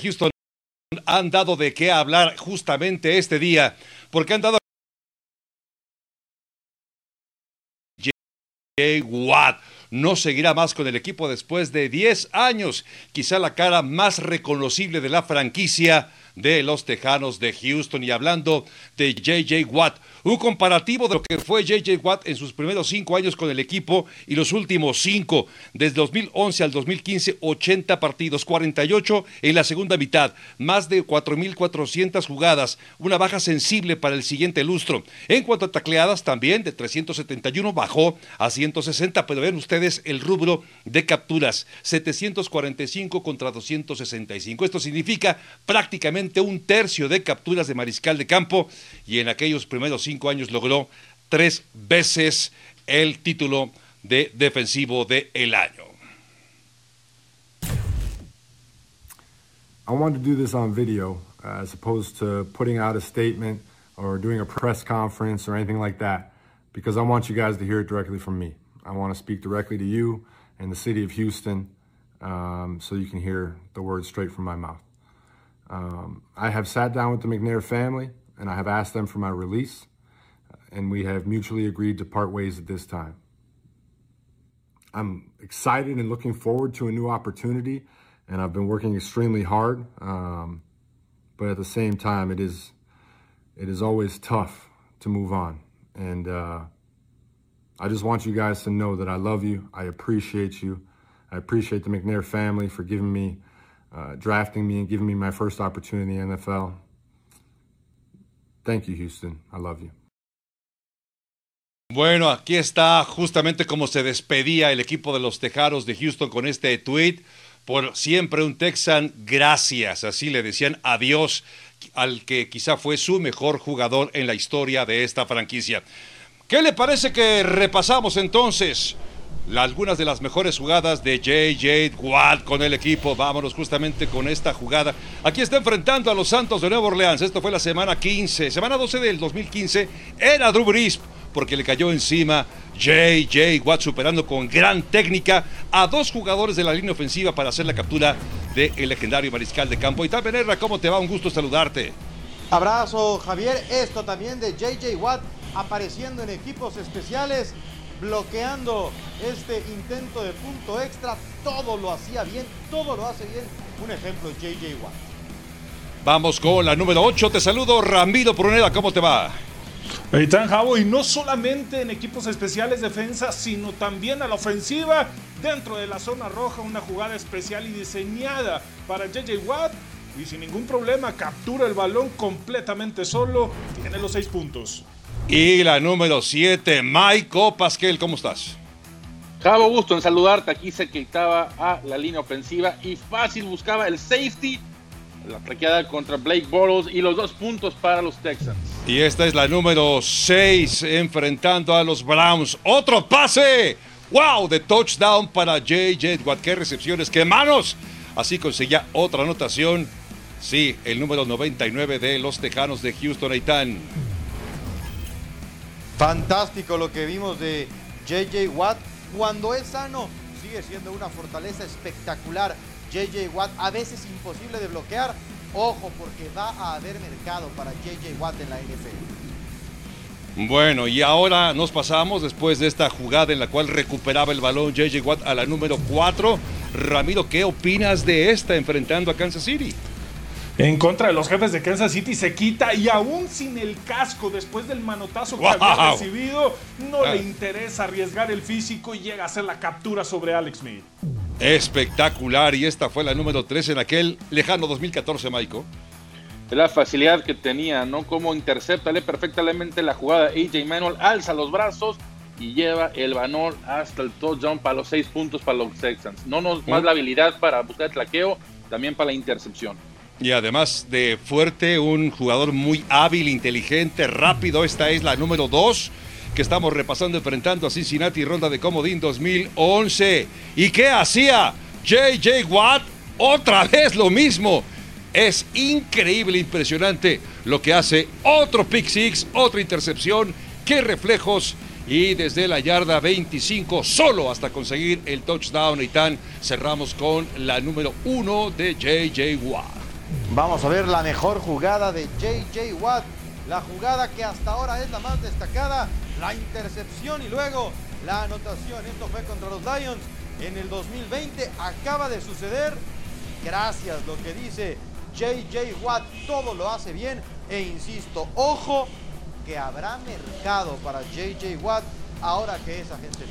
Houston han dado de qué hablar justamente este día, porque han dado J. Watt no seguirá más con el equipo después de 10 años, quizá la cara más reconocible de la franquicia de los Tejanos de Houston. Y hablando de JJ Watt, un comparativo de lo que fue JJ Watt en sus primeros cinco años con el equipo y los últimos cinco, desde 2011 al 2015, 80 partidos, 48 en la segunda mitad, más de 4.400 jugadas, una baja sensible para el siguiente lustro. En cuanto a tacleadas, también de 371 bajó a 160, pero ven ustedes el rubro de capturas, 745 contra 265. Esto significa prácticamente un tercio de capturas de mariscal de campo y en aquellos primeros cinco años logró tres veces el título de defensivo del el año. I wanted to do this on video uh, as opposed to putting out a statement or doing a press conference or anything like that because I want you guys to hear it directly from me. I want to speak directly to you and the city of Houston um, so you can hear the words straight from my mouth. Um, I have sat down with the McNair family and I have asked them for my release, and we have mutually agreed to part ways at this time. I'm excited and looking forward to a new opportunity, and I've been working extremely hard. Um, but at the same time, it is it is always tough to move on, and uh, I just want you guys to know that I love you. I appreciate you. I appreciate the McNair family for giving me uh, drafting me and giving me my first opportunity in the NFL. Thank you, Houston. I love you. Bueno, aquí está justamente como se despedía el equipo de los Tejaros de Houston con este tweet. Por siempre un Texan, gracias. Así le decían adiós al que quizá fue su mejor jugador en la historia de esta franquicia. ¿Qué le parece que repasamos entonces? Algunas de las mejores jugadas de JJ Watt con el equipo. Vámonos justamente con esta jugada. Aquí está enfrentando a los Santos de Nueva Orleans. Esto fue la semana 15, semana 12 del 2015. Era Drew Brees porque le cayó encima JJ Watt superando con gran técnica a dos jugadores de la línea ofensiva para hacer la captura del legendario mariscal de campo. Y Benerra, ¿cómo te va? Un gusto saludarte. Abrazo Javier, esto también de JJ Watt apareciendo en equipos especiales bloqueando este intento de punto extra. Todo lo hacía bien, todo lo hace bien. Un ejemplo, JJ Watt. Vamos con la número 8. Te saludo, Ramiro Pruneda. ¿Cómo te va? Ahí Javo, y no solamente en equipos especiales defensa, sino también a la ofensiva, dentro de la zona roja, una jugada especial y diseñada para JJ Watt. Y sin ningún problema, captura el balón completamente solo, tiene los seis puntos. Y la número 7, Mike Pasquel, ¿cómo estás? Javo, gusto en saludarte. Aquí se quitaba a la línea ofensiva y fácil buscaba el safety, la traqueada contra Blake Bortles y los dos puntos para los Texans. Y esta es la número 6, enfrentando a los Browns. ¡Otro pase! ¡Wow! De touchdown para JJ Watt. ¡Qué recepciones! ¡Qué manos! Así conseguía otra anotación. Sí, el número 99 de los Tejanos de Houston, Aitán. Fantástico lo que vimos de JJ Watt. Cuando es sano, sigue siendo una fortaleza espectacular. JJ Watt, a veces imposible de bloquear. Ojo, porque va a haber mercado para JJ Watt en la NFL. Bueno, y ahora nos pasamos después de esta jugada en la cual recuperaba el balón JJ Watt a la número 4. Ramiro, ¿qué opinas de esta enfrentando a Kansas City? En contra de los jefes de Kansas City se quita y aún sin el casco después del manotazo que había recibido, no le ah. interesa arriesgar el físico y llega a hacer la captura sobre Alex Smith. Espectacular y esta fue la número 3 en aquel lejano 2014, Maiko. La facilidad que tenía, ¿no? Como interceptale perfectamente la jugada. AJ Manuel alza los brazos y lleva el balón hasta el touchdown para los 6 puntos para los Texans. No nos más la habilidad para buscar el traqueo, también para la intercepción. Y además de fuerte, un jugador muy hábil, inteligente, rápido. Esta es la número 2 que estamos repasando enfrentando a Cincinnati ronda de Comodín 2011. ¿Y qué hacía JJ Watt? Otra vez lo mismo. Es increíble, impresionante lo que hace. Otro pick six, otra intercepción. Qué reflejos. Y desde la yarda 25 solo hasta conseguir el touchdown. Y tan cerramos con la número 1 de JJ Watt. Vamos a ver la mejor jugada de JJ Watt. La jugada que hasta ahora es la más destacada. La intercepción y luego la anotación. Esto fue contra los Lions en el 2020. Acaba de suceder. Gracias, lo que dice JJ Watt. Todo lo hace bien. E insisto, ojo que habrá mercado para JJ Watt ahora que esa gente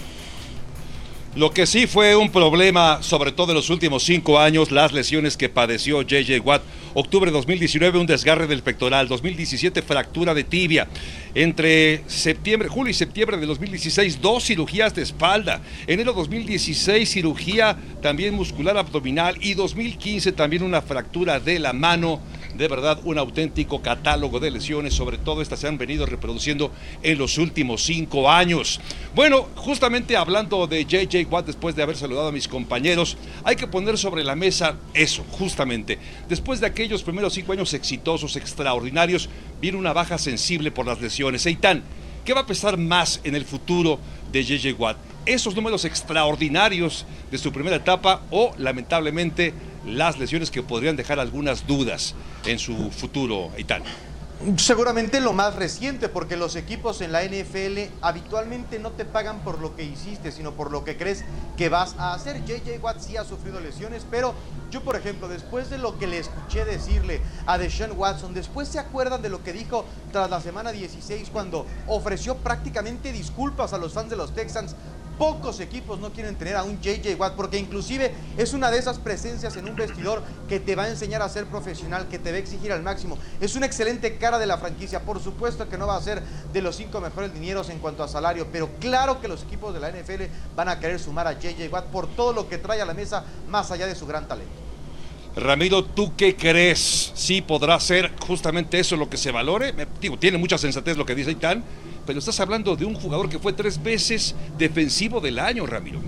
lo que sí fue un problema, sobre todo en los últimos cinco años, las lesiones que padeció JJ Watt. Octubre de 2019, un desgarre del pectoral. 2017, fractura de tibia. Entre septiembre, julio y septiembre de 2016, dos cirugías de espalda. Enero 2016, cirugía también muscular abdominal. Y 2015, también una fractura de la mano de verdad un auténtico catálogo de lesiones, sobre todo estas se han venido reproduciendo en los últimos cinco años. Bueno, justamente hablando de JJ Watt, después de haber saludado a mis compañeros, hay que poner sobre la mesa eso, justamente. Después de aquellos primeros cinco años exitosos, extraordinarios, viene una baja sensible por las lesiones. Eitan, ¿qué va a pesar más en el futuro de JJ Watt? ¿Esos números extraordinarios de su primera etapa o, lamentablemente, las lesiones que podrían dejar algunas dudas en su futuro, Eitan. Seguramente lo más reciente, porque los equipos en la NFL habitualmente no te pagan por lo que hiciste, sino por lo que crees que vas a hacer. JJ Watt sí ha sufrido lesiones, pero yo, por ejemplo, después de lo que le escuché decirle a Deshaun Watson, después se acuerdan de lo que dijo tras la semana 16 cuando ofreció prácticamente disculpas a los fans de los Texans Pocos equipos no quieren tener a un JJ Watt porque inclusive es una de esas presencias en un vestidor que te va a enseñar a ser profesional, que te va a exigir al máximo. Es una excelente cara de la franquicia. Por supuesto que no va a ser de los cinco mejores dineros en cuanto a salario, pero claro que los equipos de la NFL van a querer sumar a JJ Watt por todo lo que trae a la mesa más allá de su gran talento. Ramiro, ¿tú qué crees? ¿Sí podrá ser justamente eso lo que se valore? Digo, tiene mucha sensatez lo que dice Itán pero estás hablando de un jugador que fue tres veces defensivo del año, Ramiro.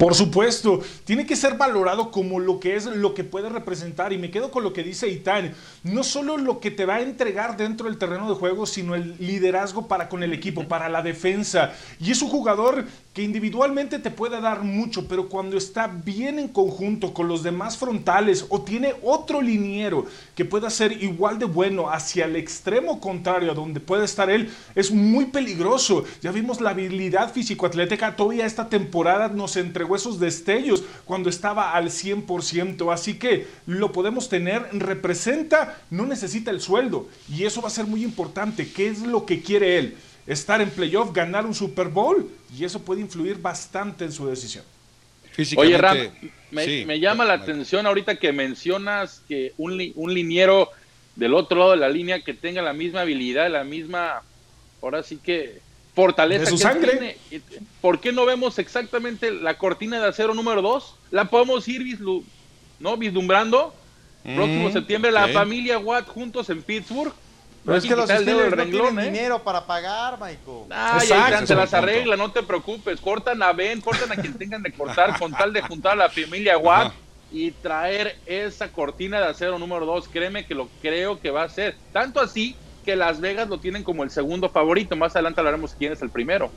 Por supuesto, tiene que ser valorado como lo que es, lo que puede representar. Y me quedo con lo que dice Itán. No solo lo que te va a entregar dentro del terreno de juego, sino el liderazgo para con el equipo, para la defensa. Y es un jugador que individualmente te puede dar mucho, pero cuando está bien en conjunto con los demás frontales o tiene otro liniero que pueda ser igual de bueno hacia el extremo contrario a donde puede estar él, es muy peligroso. Ya vimos la habilidad físico-atlética, todavía esta temporada nos entregó esos destellos cuando estaba al 100%, así que lo podemos tener, representa, no necesita el sueldo. Y eso va a ser muy importante, ¿qué es lo que quiere él? estar en playoff, ganar un Super Bowl, y eso puede influir bastante en su decisión. Oye, Ram, me, llama la atención ahorita que mencionas que un, un liniero del otro lado de la línea que tenga la misma habilidad, la misma, ahora sí que fortaleza de su sangre. ¿Por qué no vemos exactamente la cortina de acero número 2? La podemos ir ¿no? vislumbrando. Próximo mm, septiembre, la familia Watt juntos en Pittsburgh. Pero es que los Steelers no tienen ¿eh? dinero para pagar, Michael. Ah, ya se las arregla, no te preocupes. Cortan a Ben, cortan a quien tengan de cortar con tal de juntar a la familia Watt y traer esa cortina de acero número 2. Créeme que lo creo que va a ser. Tanto así Las Vegas lo tienen como el segundo favorito. Más adelante hablaremos quién es el primero.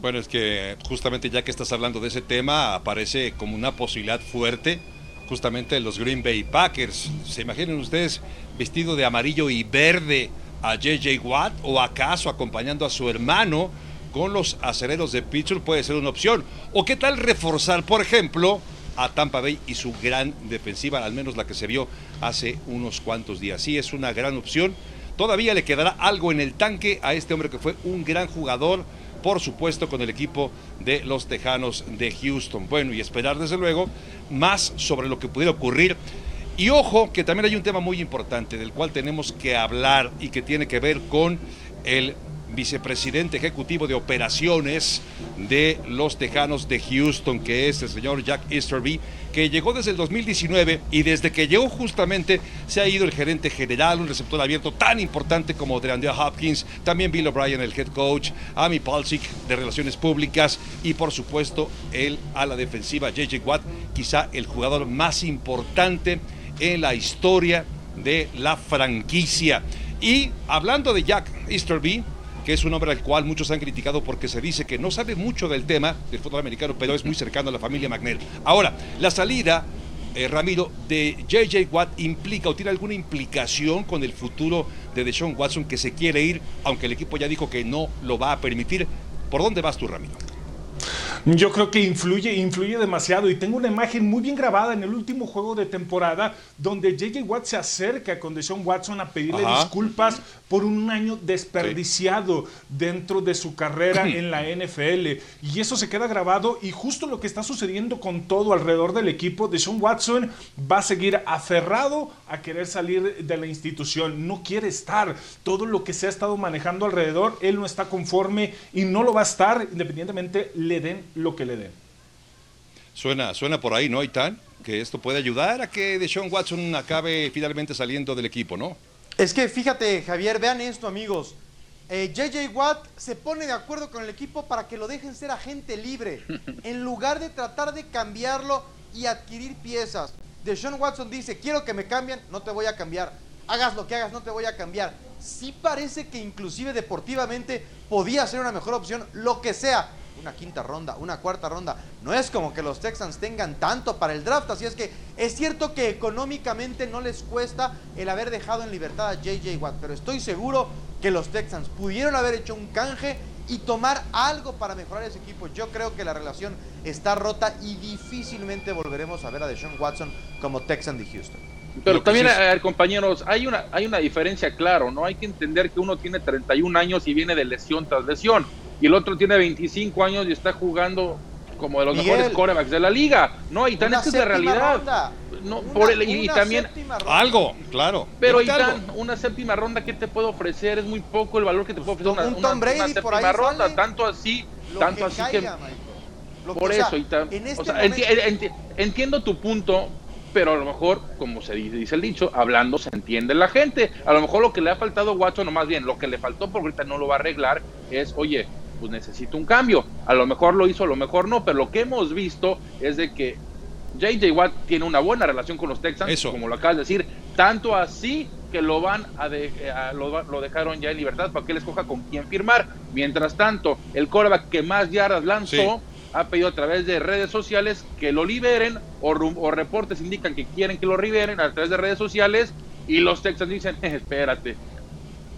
Bueno, es que justamente ya que estás hablando de ese tema, aparece como una posibilidad fuerte justamente los Green Bay Packers. ¿Se imaginan ustedes vestido de amarillo y verde a JJ Watt o acaso acompañando a su hermano con los acereros de Pittsburgh puede ser una opción. ¿O qué tal reforzar, por ejemplo, a Tampa Bay y su gran defensiva, al menos la que se vio hace unos cuantos días? Sí, es una gran opción. Todavía le quedará algo en el tanque a este hombre que fue un gran jugador, por supuesto, con el equipo de los Tejanos de Houston. Bueno, y esperar desde luego más sobre lo que pudiera ocurrir y ojo que también hay un tema muy importante del cual tenemos que hablar y que tiene que ver con el vicepresidente ejecutivo de operaciones de los Tejanos de Houston, que es el señor Jack Easterby, que llegó desde el 2019 y desde que llegó justamente se ha ido el gerente general, un receptor abierto tan importante como DeAndre Hopkins, también Bill O'Brien, el head coach, Amy Palcic de Relaciones Públicas y por supuesto el a la defensiva JJ Watt, quizá el jugador más importante en la historia de la franquicia. Y hablando de Jack Easterby, que es un hombre al cual muchos han criticado porque se dice que no sabe mucho del tema del fútbol americano, pero es muy cercano a la familia McNair. Ahora, la salida eh, Ramiro, de JJ Watt implica o tiene alguna implicación con el futuro de Deshaun Watson que se quiere ir, aunque el equipo ya dijo que no lo va a permitir. ¿Por dónde vas tú, Ramiro? Yo creo que influye, influye demasiado. Y tengo una imagen muy bien grabada en el último juego de temporada donde J.J. Watt se acerca con Deshaun Watson a pedirle disculpas por un año desperdiciado dentro de su carrera en la NFL y eso se queda grabado. Y justo lo que está sucediendo con todo alrededor del equipo, Deshaun Watson va a seguir aferrado a querer salir de la institución, no quiere estar, todo lo que se ha estado manejando alrededor, él no está conforme y no lo va a estar independientemente le den lo que le den. Suena, suena por ahí, ¿no, Itán? Que esto puede ayudar a que Deshaun Watson acabe finalmente saliendo del equipo, ¿no? Es que fíjate, Javier, vean esto, amigos. JJ eh, Watt se pone de acuerdo con el equipo para que lo dejen ser agente libre, en lugar de tratar de cambiarlo y adquirir piezas. Deshaun Watson dice, quiero que me cambien, no te voy a cambiar. Hagas lo que hagas, no te voy a cambiar. Sí parece que inclusive deportivamente podía ser una mejor opción, lo que sea una quinta ronda, una cuarta ronda. No es como que los Texans tengan tanto para el draft, así es que es cierto que económicamente no les cuesta el haber dejado en libertad a JJ Watt, pero estoy seguro que los Texans pudieron haber hecho un canje y tomar algo para mejorar ese equipo. Yo creo que la relación está rota y difícilmente volveremos a ver a Deshaun Watson como Texan de Houston. Pero también, compañeros, hay una, hay una diferencia, claro, ¿no? Hay que entender que uno tiene 31 años y viene de lesión tras lesión y el otro tiene 25 años y está jugando como de los mejores corebacks de la liga. No, y tan es de realidad. No, por el, y, también algo, claro. Pero y tan, una séptima ronda que te puedo ofrecer es muy poco el valor que te puedo ofrecer una, un Tom Brady una séptima ronda, tanto así, tanto así que por eso y tan, este entiendo tu punto, pero a lo mejor, como se dice el dicho, hablando se entiende la gente. A lo mejor lo que le ha faltado a Watson, o más bien lo que le faltó, porque ahorita no lo va a arreglar, es, oye, pues necesito un cambio. A lo mejor lo hizo, a lo mejor no, pero lo que hemos visto es de que JJ Watt tiene una buena relación con los Texans, como lo acabas de decir, tanto así que lo van a, lo, dejaron ya en libertad para que él escoja con quién firmar. Mientras tanto, el coreback que más yardas lanzó ha pedido a través de redes sociales que lo liberen o, o, reportes indican que quieren que lo liberen a través de redes sociales y los Texans dicen, espérate,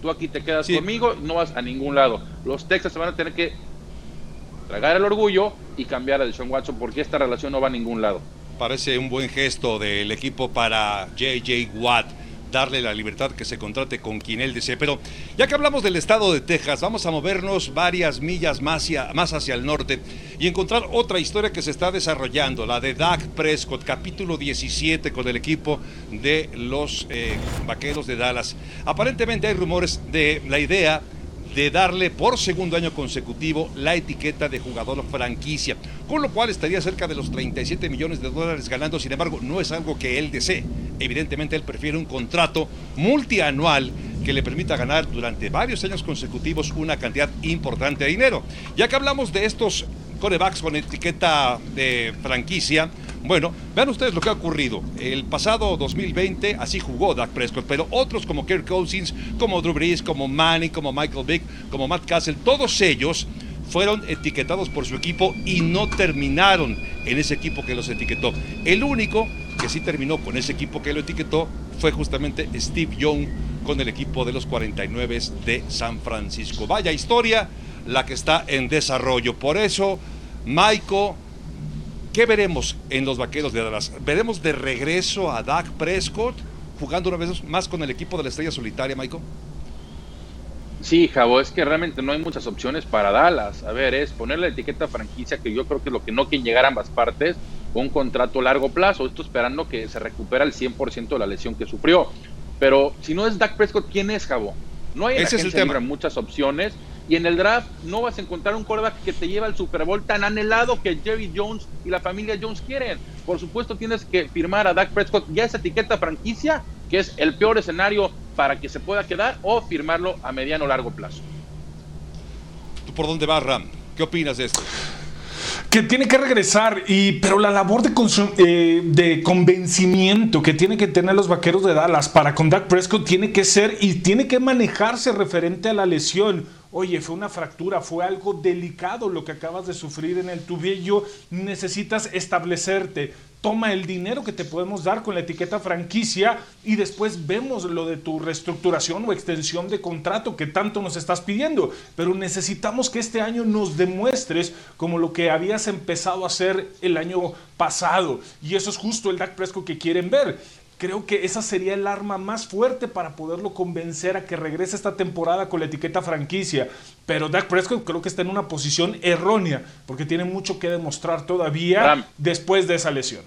Tú aquí te quedas conmigo, no vas a ningún lado. Los Texas se van a tener que tragar el orgullo y cambiar a Deshaun Watson porque esta relación no va a ningún lado. Parece un buen gesto del equipo para JJ Watt darle la libertad que se contrate con quien él desee. Pero ya que hablamos del estado de Texas, vamos a movernos varias millas más hacia, más hacia el norte y encontrar otra historia que se está desarrollando, la de Dak Prescott, capítulo 17 con el equipo de los eh, Vaqueros de Dallas. Aparentemente hay rumores de la idea de darle por segundo año consecutivo la etiqueta de jugador franquicia, con lo cual estaría cerca de los 37 millones de dólares ganando, sin embargo, no es algo que él desee. Evidentemente, él prefiere un contrato multianual que le permita ganar durante varios años consecutivos una cantidad importante de dinero. Ya que hablamos de estos corebacks con etiqueta de franquicia, bueno, vean ustedes lo que ha ocurrido. El pasado 2020 así jugó Dak Prescott, pero otros como Kirk Cousins, como Drew Brees, como Manning, como Michael Vick, como Matt Castle, todos ellos fueron etiquetados por su equipo y no terminaron en ese equipo que los etiquetó. El único que sí terminó con ese equipo que lo etiquetó fue justamente Steve Young con el equipo de los 49 de San Francisco. Vaya historia la que está en desarrollo. Por eso, Michael ¿Qué veremos en los vaqueros de Dallas? ¿Veremos de regreso a Dak Prescott jugando una vez más con el equipo de la estrella solitaria, Michael? Sí, Javo, es que realmente no hay muchas opciones para Dallas. A ver, es poner la etiqueta franquicia, que yo creo que es lo que no quieren llegar a ambas partes, con un contrato a largo plazo. Esto esperando que se recupera el 100% de la lesión que sufrió. Pero si no es Dak Prescott, ¿quién es, Javo? No hay Ese es el tema. muchas opciones. Y en el draft no vas a encontrar un quarterback que te lleve al Super Bowl tan anhelado que Jerry Jones y la familia Jones quieren. Por supuesto, tienes que firmar a Dak Prescott ya esa etiqueta franquicia, que es el peor escenario para que se pueda quedar, o firmarlo a mediano o largo plazo. ¿Tú por dónde vas, Ram? ¿Qué opinas de esto? que tiene que regresar, y, pero la labor de, eh, de convencimiento que tiene que tener los vaqueros de Dallas para con Dak Prescott tiene que ser y tiene que manejarse referente a la lesión oye, fue una fractura, fue algo delicado lo que acabas de sufrir en el tubillo, necesitas establecerte, toma el dinero que te podemos dar con la etiqueta franquicia y después vemos lo de tu reestructuración o extensión de contrato que tanto nos estás pidiendo. Pero necesitamos que este año nos demuestres como lo que habías empezado a hacer el año pasado. Y eso es justo el Dak Prescott que quieren ver. Creo que esa sería el arma más fuerte para poderlo convencer a que regrese esta temporada con la etiqueta franquicia. Pero Dak Prescott creo que está en una posición errónea porque tiene mucho que demostrar todavía después de esa lesión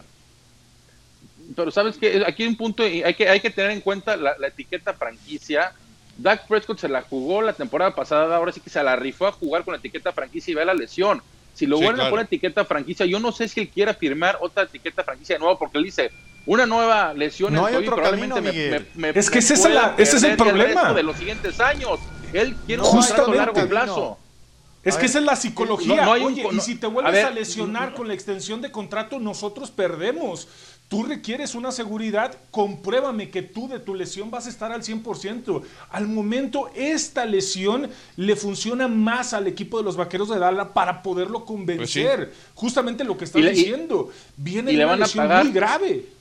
pero sabes que aquí hay un punto, hay que, hay que tener en cuenta la, etiqueta franquicia. Dak Prescott se la jugó la temporada pasada, ahora sí que se la rifó a jugar con la etiqueta franquicia y ve la lesión. Si lo vuelven a poner etiqueta franquicia, yo no sé si él quiera firmar otra etiqueta franquicia de nuevo, porque él dice, una nueva lesión no hay otro camino, me, Es que ese, es, ese es el problema. de los siguientes años. Él quiere un contrato a largo plazo. Es que esa es la psicología. Oye, y si te vuelves a, lesionar con la extensión de contrato, nosotros perdemos. Tú requieres una seguridad, compruébame que tú de tu lesión vas a estar al 100%. Al momento, esta lesión le funciona más al equipo de los vaqueros de Dallas para poderlo convencer. Pues Justamente lo que está diciendo. Viene una lesión muy grave.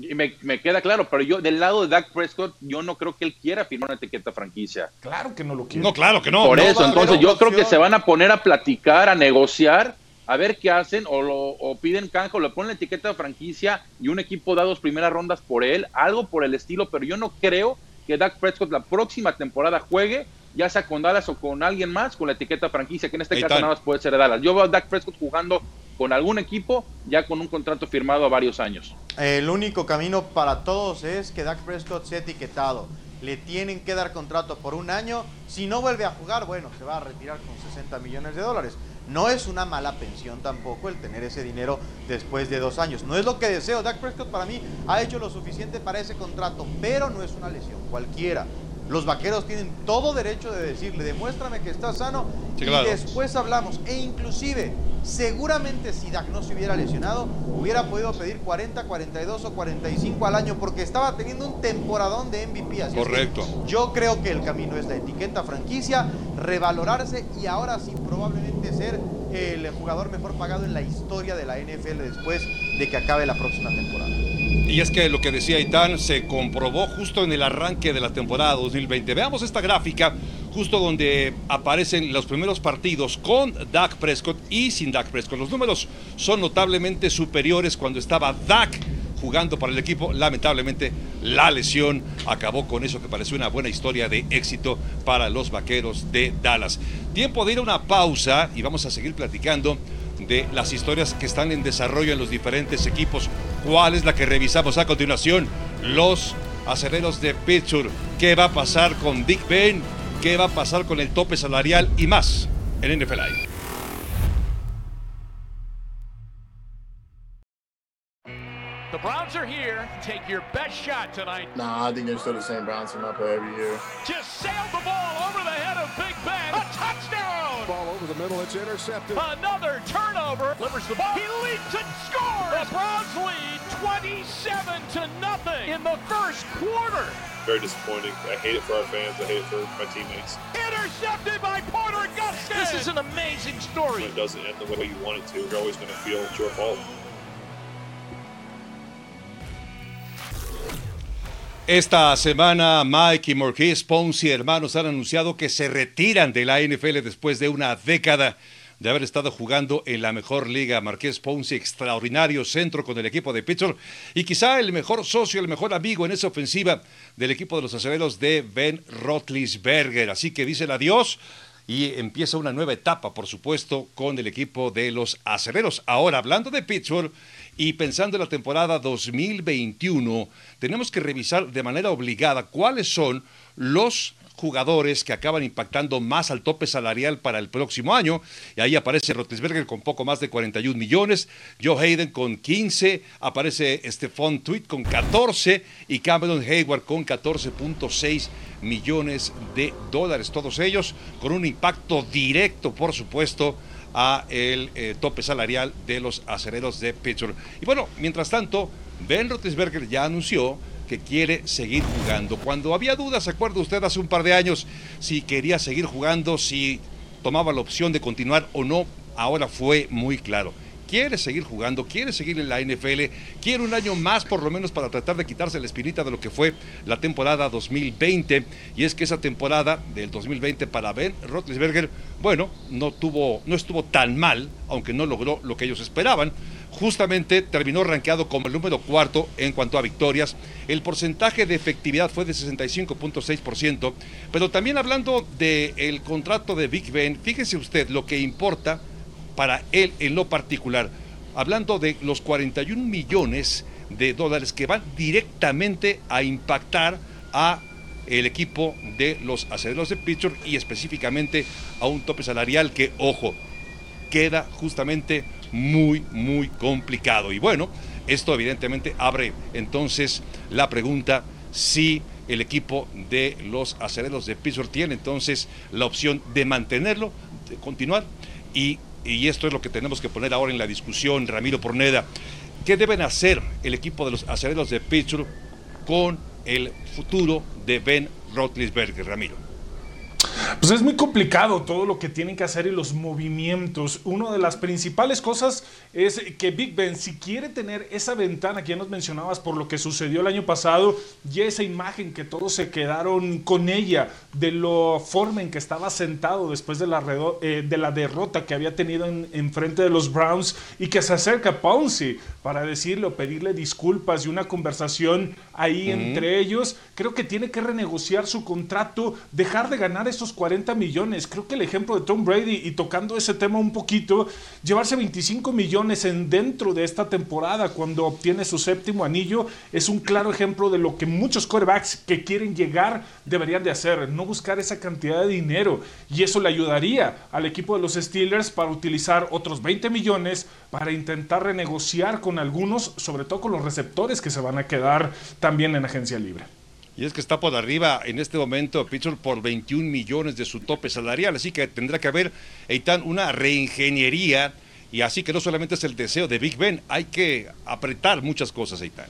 Y me, me, queda claro, pero yo del lado de Dak Prescott, yo no creo que él quiera firmar una etiqueta franquicia. Claro que no lo quiere. No, claro que no. Por eso, entonces yo creo que se van a poner a platicar, a negociar a ver qué hacen, o, lo, o piden canje, o le ponen la etiqueta de franquicia y un equipo da dos primeras rondas por él, algo por el estilo, pero yo no creo que Dak Prescott la próxima temporada juegue, ya sea con Dallas o con alguien más, con la etiqueta franquicia, que en este caso nada más puede ser Dallas. Yo veo a Dak Prescott jugando con algún equipo, ya con un contrato firmado a varios años. El único camino para todos es que Dak Prescott sea etiquetado. Le tienen que dar contrato por un año. Si no vuelve a jugar, bueno, se va a retirar con 60 millones de dólares. No es una mala pensión tampoco el tener ese dinero después de dos años. No es lo que deseo. Dak Prescott para mí ha hecho lo suficiente para ese contrato, pero no es una lesión cualquiera. Los vaqueros tienen todo derecho de decirle, demuéstrame que estás sano y después hablamos. E inclusive, seguramente si Dak no se hubiera lesionado, hubiera podido pedir 40, 42 o 45 al año porque estaba teniendo un temporadón de MVP. Así Correcto. yo creo que el camino es la etiqueta franquicia, revalorarse y ahora sí probablemente ser el jugador mejor pagado en la historia de la NFL después de que acabe la próxima temporada. Y es que lo que decía Itán se comprobó justo en el arranque de la temporada 2020. Veamos esta gráfica, justo donde aparecen los primeros partidos con Dak Prescott y sin Dak Prescott. Los números son notablemente superiores cuando estaba Dak jugando para el equipo. Lamentablemente, la lesión acabó con eso que pareció una buena historia de éxito para los vaqueros de Dallas. Tiempo de ir a una pausa y vamos a seguir platicando de las historias que están en desarrollo en los diferentes equipos. ¿Cuál es la que revisamos a continuación? Los aceleros de Pittsburgh. ¿Qué va a pasar con Dick Ben? ¿Qué va a pasar con el tope salarial y más en NFL The Browns are here. Take your best shot tonight. Nah, I think they're still the same Browns team I play every year. Just sailed the ball over the head of Big Ben. A touchdown! Ball over the middle, it's intercepted. Another turnover. Delivers the ball. He leaps and scores. The Browns lead 27 to nothing in the first quarter. Very disappointing. I hate it for our fans. I hate it for my teammates. Intercepted by Porter Gustin. This is an amazing story. When it doesn't end the way you want it to, you're always going to feel it's your fault. Esta semana Mike y Marquise Ponce, hermanos, han anunciado que se retiran de la NFL después de una década de haber estado jugando en la mejor liga. Marqués Ponce, extraordinario centro con el equipo de Pittsburgh y quizá el mejor socio, el mejor amigo en esa ofensiva del equipo de los aceleros de Ben Roethlisberger. Así que dicen adiós y empieza una nueva etapa, por supuesto, con el equipo de los aceleros. Ahora, hablando de Pittsburgh, y pensando en la temporada 2021, tenemos que revisar de manera obligada cuáles son los jugadores que acaban impactando más al tope salarial para el próximo año. Y ahí aparece Rotisberger con poco más de 41 millones, Joe Hayden con 15, aparece Stephon Tweet con 14 y Cameron Hayward con 14.6 millones de dólares. Todos ellos con un impacto directo, por supuesto, a el eh, tope salarial de los acereros de Pittsburgh. Y bueno, mientras tanto, Ben Roethlisberger ya anunció que quiere seguir jugando. Cuando había dudas, ¿se acuerda usted hace un par de años si quería seguir jugando, si tomaba la opción de continuar o no? Ahora fue muy claro quiere seguir jugando, quiere seguir en la NFL, quiere un año más por lo menos para tratar de quitarse la espinita de lo que fue la temporada 2020. Y es que esa temporada del 2020 para Ben Roethlisberger, bueno, no, tuvo, no estuvo tan mal, aunque no logró lo que ellos esperaban. Justamente terminó rankeado como el número cuarto en cuanto a victorias. El porcentaje de efectividad fue de 65.6%. Pero también hablando del contrato de Big Ben, fíjese usted lo que importa para él en lo particular, hablando de los 41 millones de dólares que van directamente a impactar a el equipo de los aceleros de Pittsburgh y específicamente a un tope salarial que, ojo, queda justamente muy, muy complicado. Y bueno, esto evidentemente abre entonces la pregunta si el equipo de los aceleros de Pittsburgh tiene entonces la opción de mantenerlo, de continuar y y esto es lo que tenemos que poner ahora en la discusión, Ramiro Porneda. ¿Qué deben hacer el equipo de los aceleros de Pittsburgh con el futuro de Ben Roethlisberger, Ramiro? Pues es muy complicado todo lo que tienen que hacer y los movimientos. Una de las principales cosas es que Big Ben, si quiere tener esa ventana que ya nos mencionabas por lo que sucedió el año pasado y esa imagen que todos se quedaron con ella de la forma en que estaba sentado después de la, eh, de la derrota que había tenido en, frente de los Browns y que se acerca a Pouncy para decirle o pedirle disculpas y una conversación ahí entre ellos, creo que tiene que renegociar su contrato, dejar de ganar esos 40 millones. Creo que el ejemplo de Tom Brady y tocando ese tema un poquito, llevarse 25 millones en dentro de esta temporada cuando obtiene su séptimo anillo es un claro ejemplo de lo que muchos quarterbacks que quieren llegar deberían de hacer, no buscar esa cantidad de dinero y eso le ayudaría al equipo de los Steelers para utilizar otros 20 millones para intentar renegociar con algunos, sobre todo con los receptores que se van a quedar también en agencia libre. Y es que está por arriba en este momento Pittsburgh por 21 millones de su tope salarial, así que tendrá que haber, Eitan, una reingeniería y así que no solamente es el deseo de Big Ben, hay que apretar muchas cosas, Eitan.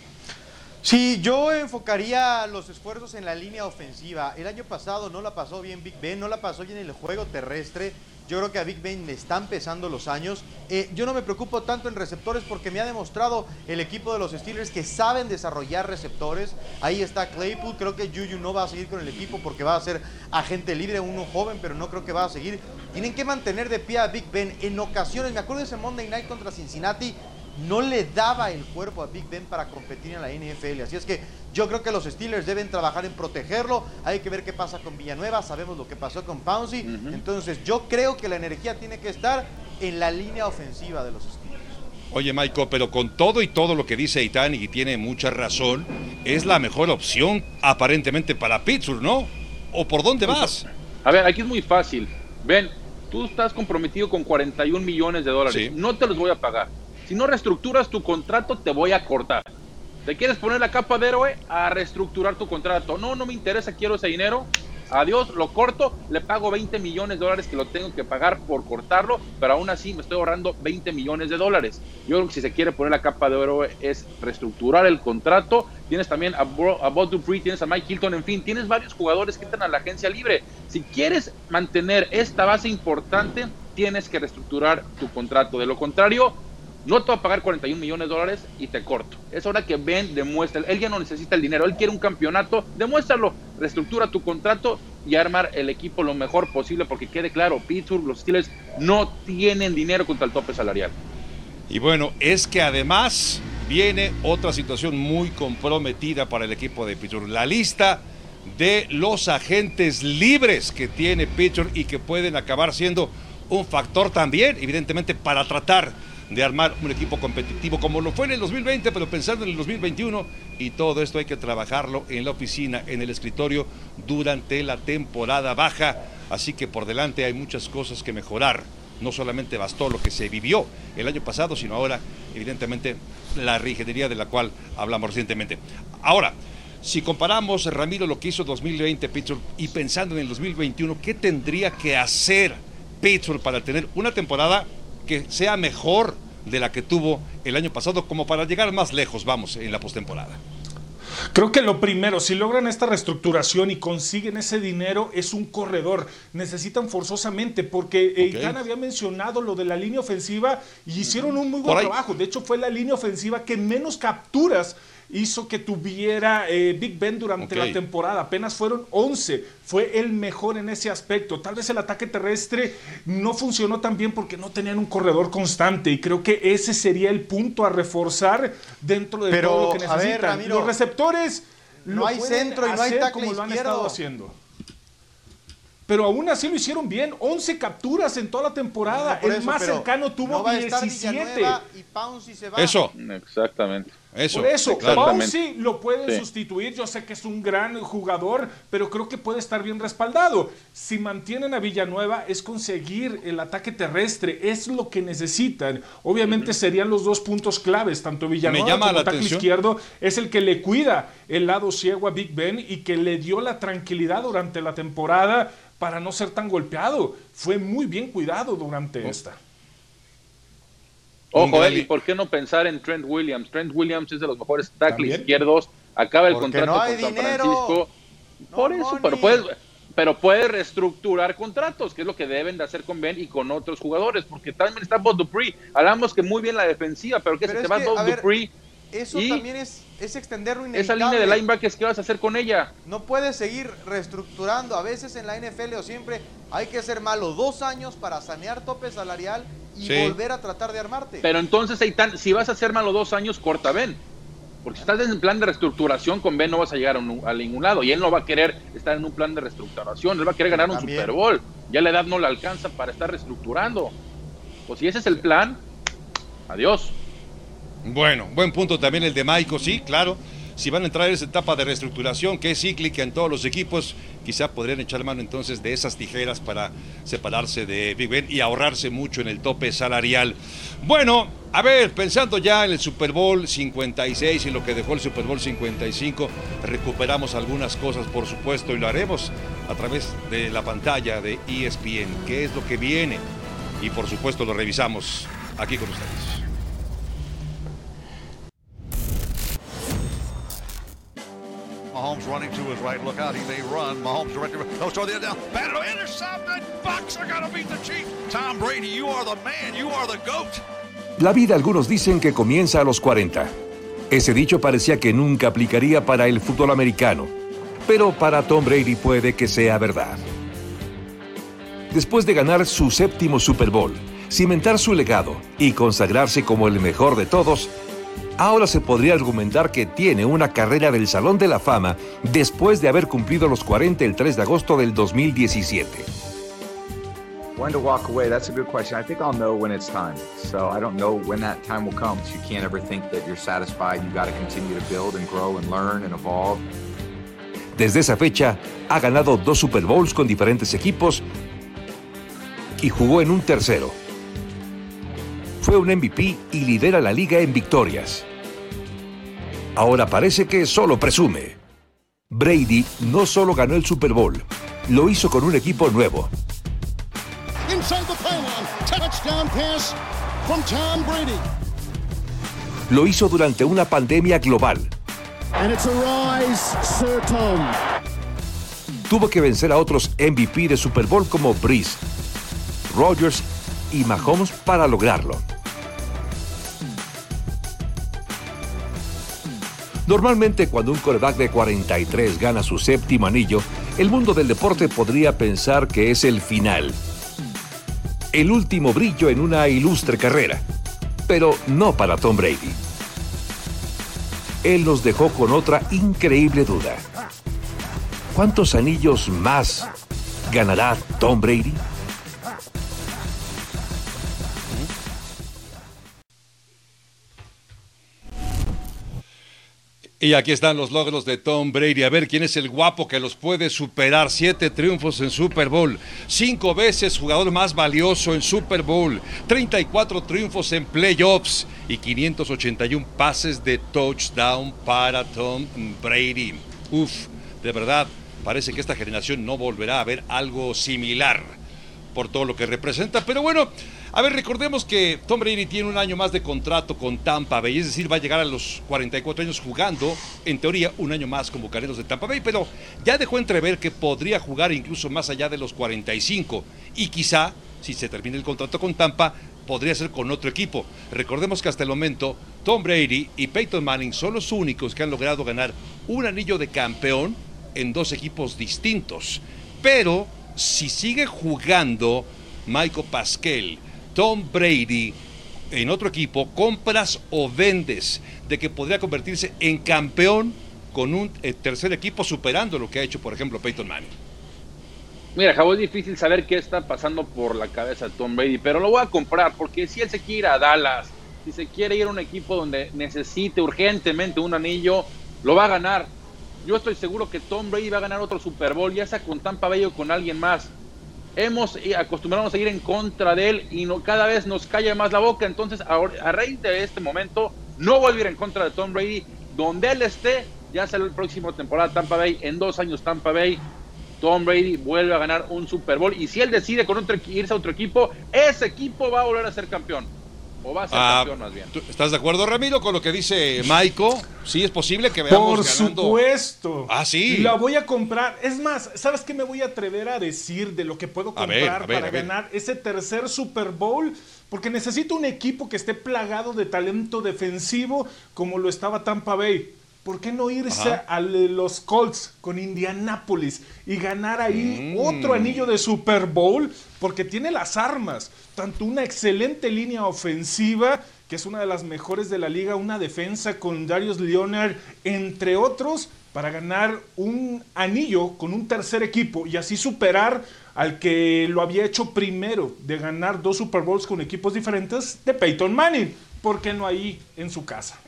Sí, yo enfocaría los esfuerzos en la línea ofensiva. El año pasado no la pasó bien Big Ben, no la pasó bien en el juego terrestre. Yo creo que a Big Ben le están pesando los años. Eh, yo no me preocupo tanto en receptores porque me ha demostrado el equipo de los Steelers que saben desarrollar receptores. Ahí está Claypool. Creo que Juju no va a seguir con el equipo porque va a ser agente libre, uno joven, pero no creo que va a seguir. Tienen que mantener de pie a Big Ben. En ocasiones, me acuerdo de ese Monday Night contra Cincinnati, no le daba el cuerpo a Big Ben para competir en la NFL. Así es que yo creo que los Steelers deben trabajar en protegerlo. Hay que ver qué pasa con Villanueva. Sabemos lo que pasó con Pouncy. Entonces yo creo que la energía tiene que estar en la línea ofensiva de los Steelers. Oye, Michael, pero con todo y todo lo que dice Itán y tiene mucha razón, es la mejor opción aparentemente para Pittsburgh, ¿no? ¿O por dónde vas? A ver, aquí es muy fácil. Ven, tú estás comprometido con 41 millones de dólares. No te los voy a pagar si no reestructuras tu contrato, te voy a cortar. ¿Te quieres poner la capa de héroe? A reestructurar tu contrato. No, no me interesa, quiero ese dinero. Adiós, lo corto, le pago 20 millones de dólares que lo tengo que pagar por cortarlo, pero aún así me estoy ahorrando 20 millones de dólares. Yo creo que si se quiere poner la capa de héroe es reestructurar el contrato. Tienes también a, a Bob Dupree, tienes a Mike Hilton, en fin, tienes varios jugadores que entran a la agencia libre. Si quieres mantener esta base importante, tienes que reestructurar tu contrato. De lo contrario, no te va a pagar 41 millones de dólares y te corto. Es hora que Ben demuestre, él ya no necesita el dinero, él quiere un campeonato, demuéstralo, reestructura tu contrato y armar el equipo lo mejor posible porque quede claro, Pittsburgh, los Steelers no tienen dinero contra el tope salarial. Y bueno, es que además viene otra situación muy comprometida para el equipo de Pittsburgh, la lista de los agentes libres que tiene Pittsburgh y que pueden acabar siendo un factor también, evidentemente, para tratar de armar un equipo competitivo como lo fue en el 2020, pero pensando en el 2021 y todo esto hay que trabajarlo en la oficina, en el escritorio durante la temporada baja, así que por delante hay muchas cosas que mejorar. No solamente bastó lo que se vivió el año pasado, sino ahora, evidentemente, la reingeniería de la cual hablamos recientemente. Ahora, si comparamos, Ramiro, lo que hizo 2020 Pittsburgh y pensando en el 2021, ¿qué tendría que hacer Pittsburgh para tener una temporada que sea mejor de la que tuvo el año pasado, como para llegar más lejos, vamos, en la postemporada. Creo que lo primero, si logran esta reestructuración y consiguen ese dinero, es un corredor. Necesitan forzosamente, porque eh, Ok. Iván había mencionado lo de la línea ofensiva y hicieron un muy buen trabajo. De hecho, fue la línea ofensiva que menos capturas hizo que tuviera eh, Big Ben durante la temporada. Apenas fueron 11. Fue el mejor en ese aspecto. Tal vez el ataque terrestre no funcionó tan bien porque no tenían un corredor constante. Y creo que ese sería el punto a reforzar dentro de Pero, todo lo que a ver, necesitan. Ramiro, Los receptores no lo hay centro y no hay tackle como lo han izquierdo. estado haciendo. Pero aún así lo hicieron bien. 11 capturas en toda la temporada. Por el eso, más cercano tuvo no va a estar 17. Villanueva y Pouncy se va. Eso, Exactamente. Eso. Por eso. Pouncey lo pueden Sí. sustituir. Yo sé que es un gran jugador, pero creo que puede estar bien respaldado. Si mantienen a Villanueva, es conseguir el ataque terrestre. Es lo que necesitan. Obviamente serían los dos puntos claves. Tanto Villanueva llama como tackle atención. izquierdo es el que le cuida el lado ciego a Big Ben y que le dio la tranquilidad durante la temporada para no ser tan golpeado. Fue muy bien cuidado durante esta. Ojo, gran li- ¿y por qué no pensar en Trent Williams? Trent Williams es de los mejores tackles izquierdos. Acaba el Porque contrato no con San dinero. Francisco. Por eso, money. pero puedes, pero puede reestructurar contratos, que es lo que deben de hacer con Ben y con otros jugadores, porque también está Bob Dupree. Hablamos que muy bien la defensiva, pero que Pero se es te va que, Bob Dupree, Eso Y- también es, es extenderlo esa inevitable. línea de linebackers, ¿qué vas a hacer con ella? No puedes seguir reestructurando. A veces en la NFL o siempre hay que ser malo dos años para sanear tope salarial y Sí. volver a tratar de armarte. Pero entonces, Eitan, si vas a hacer malo dos años, corta a Ben. Porque si estás en plan de reestructuración con Ben, no vas a llegar a, un- a ningún lado. Y él no va a querer estar en un plan de reestructuración. Él va a querer ganar un También. Super Bowl. Ya la edad no le alcanza para estar reestructurando. Pues si ese es el plan, adiós. Bueno, buen punto también el de Maico, sí, claro. Si van a entrar en esa etapa de reestructuración que es cíclica en todos los equipos, quizá podrían echar mano entonces de esas tijeras para separarse de Big Ben y ahorrarse mucho en el tope salarial. Bueno, a ver, pensando ya en el Super Bowl 56 y lo que dejó el Super Bowl 55, recuperamos algunas cosas, por supuesto, y lo haremos a través de la pantalla de ESPN, qué es lo que viene. Y por supuesto lo revisamos aquí con ustedes. Mahomes running to his right. Look out. He may run. Mahomes directly. No, throw the down. Battle intercepted. Bucks are going to beat the Chiefs. Tom Brady, you are the man. You are the GOAT. La vida algunos dicen que comienza a los 40. Ese dicho parecía que nunca aplicaría para el fútbol americano, pero para Tom Brady puede que sea verdad. Después de ganar su séptimo Super Bowl, cimentar su legado y consagrarse como el mejor de todos, ahora se podría argumentar que tiene una carrera del Salón de la Fama después de haber cumplido los 40 el 3 de agosto del 2017. When to walk away? That's a good question. I think I'll know when it's time. So I don't know when that time will come. So you can't ever think that you're satisfied. You got to continue to build and grow and learn and evolve. Desde esa fecha, ha ganado dos Super Bowls con diferentes equipos y jugó en un tercero. Fue un MVP y lidera la liga en victorias. Ahora parece que solo presume. Brady no solo ganó el Super Bowl, lo hizo con un equipo nuevo. Inside the pylon. Touchdown pass from Tom Brady. Lo hizo durante una pandemia global. Tuvo que vencer a otros MVP de Super Bowl como Breeze, Rodgers y Mahomes para lograrlo. Normalmente cuando un quarterback de 43 gana su séptimo anillo, el mundo del deporte podría pensar que es el final. El último brillo en una ilustre carrera. Pero no para Tom Brady. Él nos dejó con otra increíble duda. ¿Cuántos anillos más ganará Tom Brady? Y aquí están los logros de Tom Brady. A ver quién es el guapo que los puede superar. Siete triunfos en Super Bowl. Cinco veces jugador más valioso en Super Bowl. 34 triunfos en playoffs. Y 581 pases de touchdown para Tom Brady. Uf, de verdad, parece que esta generación no volverá a ver algo similar. Por todo lo que representa. Pero bueno, a ver, recordemos que Tom Brady tiene un año más de contrato con Tampa Bay, es decir, va a llegar a los 44 años jugando, en teoría, un año más como Bucaneros de Tampa Bay, pero ya dejó entrever que podría jugar incluso más allá de los 45 y quizá, si se termina el contrato con Tampa, podría ser con otro equipo. Recordemos que hasta el momento Tom Brady y Peyton Manning son los únicos que han logrado ganar un anillo de campeón en dos equipos distintos. Pero si sigue jugando Michael Pascal, Tom Brady en otro equipo, compras o vendes de que podría convertirse en campeón con un eh, tercer equipo superando lo que ha hecho, por ejemplo, Peyton Manning. Mira, Javo, es difícil saber qué está pasando por la cabeza de Tom Brady, pero lo voy a comprar porque si él se quiere ir a Dallas, si se quiere ir a un equipo donde necesite urgentemente un anillo, lo va a ganar. Yo estoy seguro que Tom Brady va a ganar otro Super Bowl, ya sea con Tampa Bay o con alguien más. Hemos acostumbrado a ir en contra de él y no, cada vez nos calla más la boca. Entonces, a, raíz de este momento, no voy a ir en contra de Tom Brady. Donde él esté, ya será el próximo temporada Tampa Bay. En dos años Tampa Bay Tom Brady vuelve a ganar un Super Bowl y si él decide con otro, irse a otro equipo, ese equipo va a volver a ser campeón. O va a ser ah, campeón más bien. ¿Estás de acuerdo, Ramiro, con lo que dice Maiko? Sí, es posible que veamos Por supuesto. Ah, sí. La voy a comprar. Es más, ¿sabes qué me voy a atrever a decir de lo que puedo comprar para ganar ese tercer Super Bowl? Porque necesito un equipo que esté plagado de talento defensivo como lo estaba Tampa Bay. ¿por qué no irse a los Colts con Indianapolis y ganar ahí mm. otro anillo de Super Bowl? Porque tiene las armas, tanto una excelente línea ofensiva, que es una de las mejores de la liga, una defensa con Darius Leonard, entre otros, para ganar un anillo con un tercer equipo y así superar al que lo había hecho primero de ganar dos Super Bowls con equipos diferentes de Peyton Manning. ¿Por qué no ahí en su casa?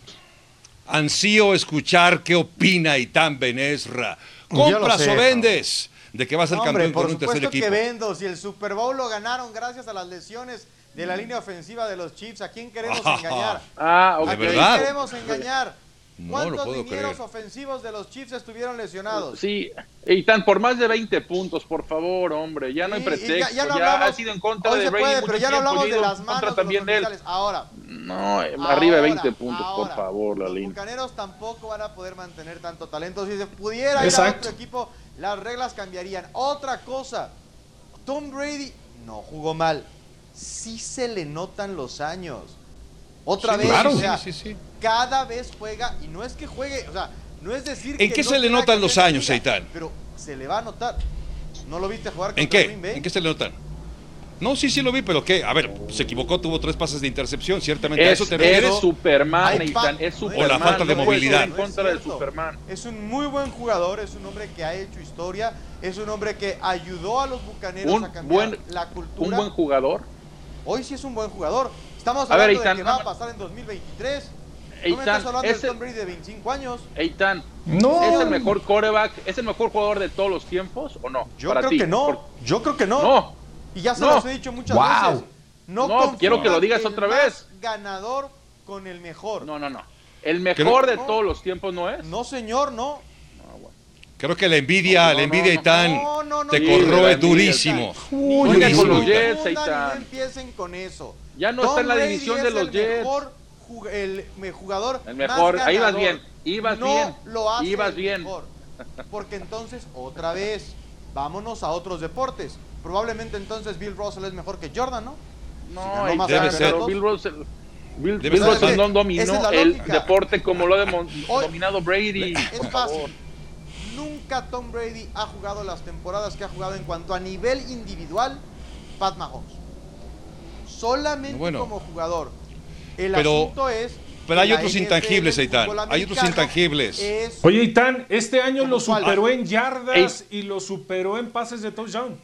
Ansío escuchar qué opina Itán Benesra. ¿Compras o vendes? De que va a ser campeón con un tercer equipo. que vendo. Si el Super Bowl lo ganaron gracias a las lesiones de la línea ofensiva de los Chiefs, ¿a quién queremos engañar? Ah, ¿A quién queremos engañar? ¿Cuántos no ofensivos de los Chiefs estuvieron lesionados? Sí, y tan por más de 20 puntos, por favor, hombre, ya no hay pretexto, ya, ha sido en contra de Brady pero ya no hablamos de las manos también de él. Ahora. No, arriba de 20 puntos, por favor, la Los bucaneros tampoco van a poder mantener tanto talento. Si se pudiera ir a otro equipo, las reglas cambiarían. Otra cosa, Tom Brady no jugó mal. Sí se le notan los años. Otra vez, sí, sí, cada vez juega, y no es que juegue, o sea, no es decir ¿En qué se le notan los años, Eitan? Pero se le va a notar. ¿No lo viste jugar con ¿En qué? ¿En qué se le notan? No, sí, sí lo vi, pero ¿qué? A ver, se equivocó, tuvo tres pases de intercepción, ciertamente. Es, a eso te refieres. Es Superman, es Superman. O la falta de movilidad. En contra de Superman. Es un muy buen jugador, es un hombre que ha hecho historia, es un hombre que ayudó a los bucaneros a cambiar la cultura. Un buen jugador. Hoy sí es un buen jugador. Estamos hablando de que va a pasar en 2023. Eitan, no me estás hablando de Tom Brady de 25 años. Eitan, no. ¿es el mejor quarterback, es el mejor jugador de todos los tiempos o no? Yo creo que no. Yo creo que no. No. Y ya se los he dicho muchas veces. No, quiero que lo digas otra vez. Ganador con el mejor. No, no, no. El mejor de todos los tiempos no es. No, señor, no. Creo que la envidia, la envidia Itán te corroe durísimo. Uy, con los Jets, No empiecen con eso. Ya no está en la división de los Jets. El jugador El mejor, ahí vas bien, ibas no bien, lo hace ibas bien. Mejor. Porque entonces, otra vez, vámonos a otros deportes. Probablemente entonces Bill Russell es mejor que Jordan, ¿no? No, no debe ser. Bill Russell, Bill, Bill Russell no dominó el deporte como lo ha dominado Brady. Es fácil. Nunca Tom Brady ha jugado las temporadas que ha jugado en cuanto a nivel individual Pat Mahomes. Solamente como jugador. El asunto es pero hay otros intangibles, Eitan. Hay otros intangibles. Oye, Eitan, este año lo superó en yardas y lo superó en pases de touchdown.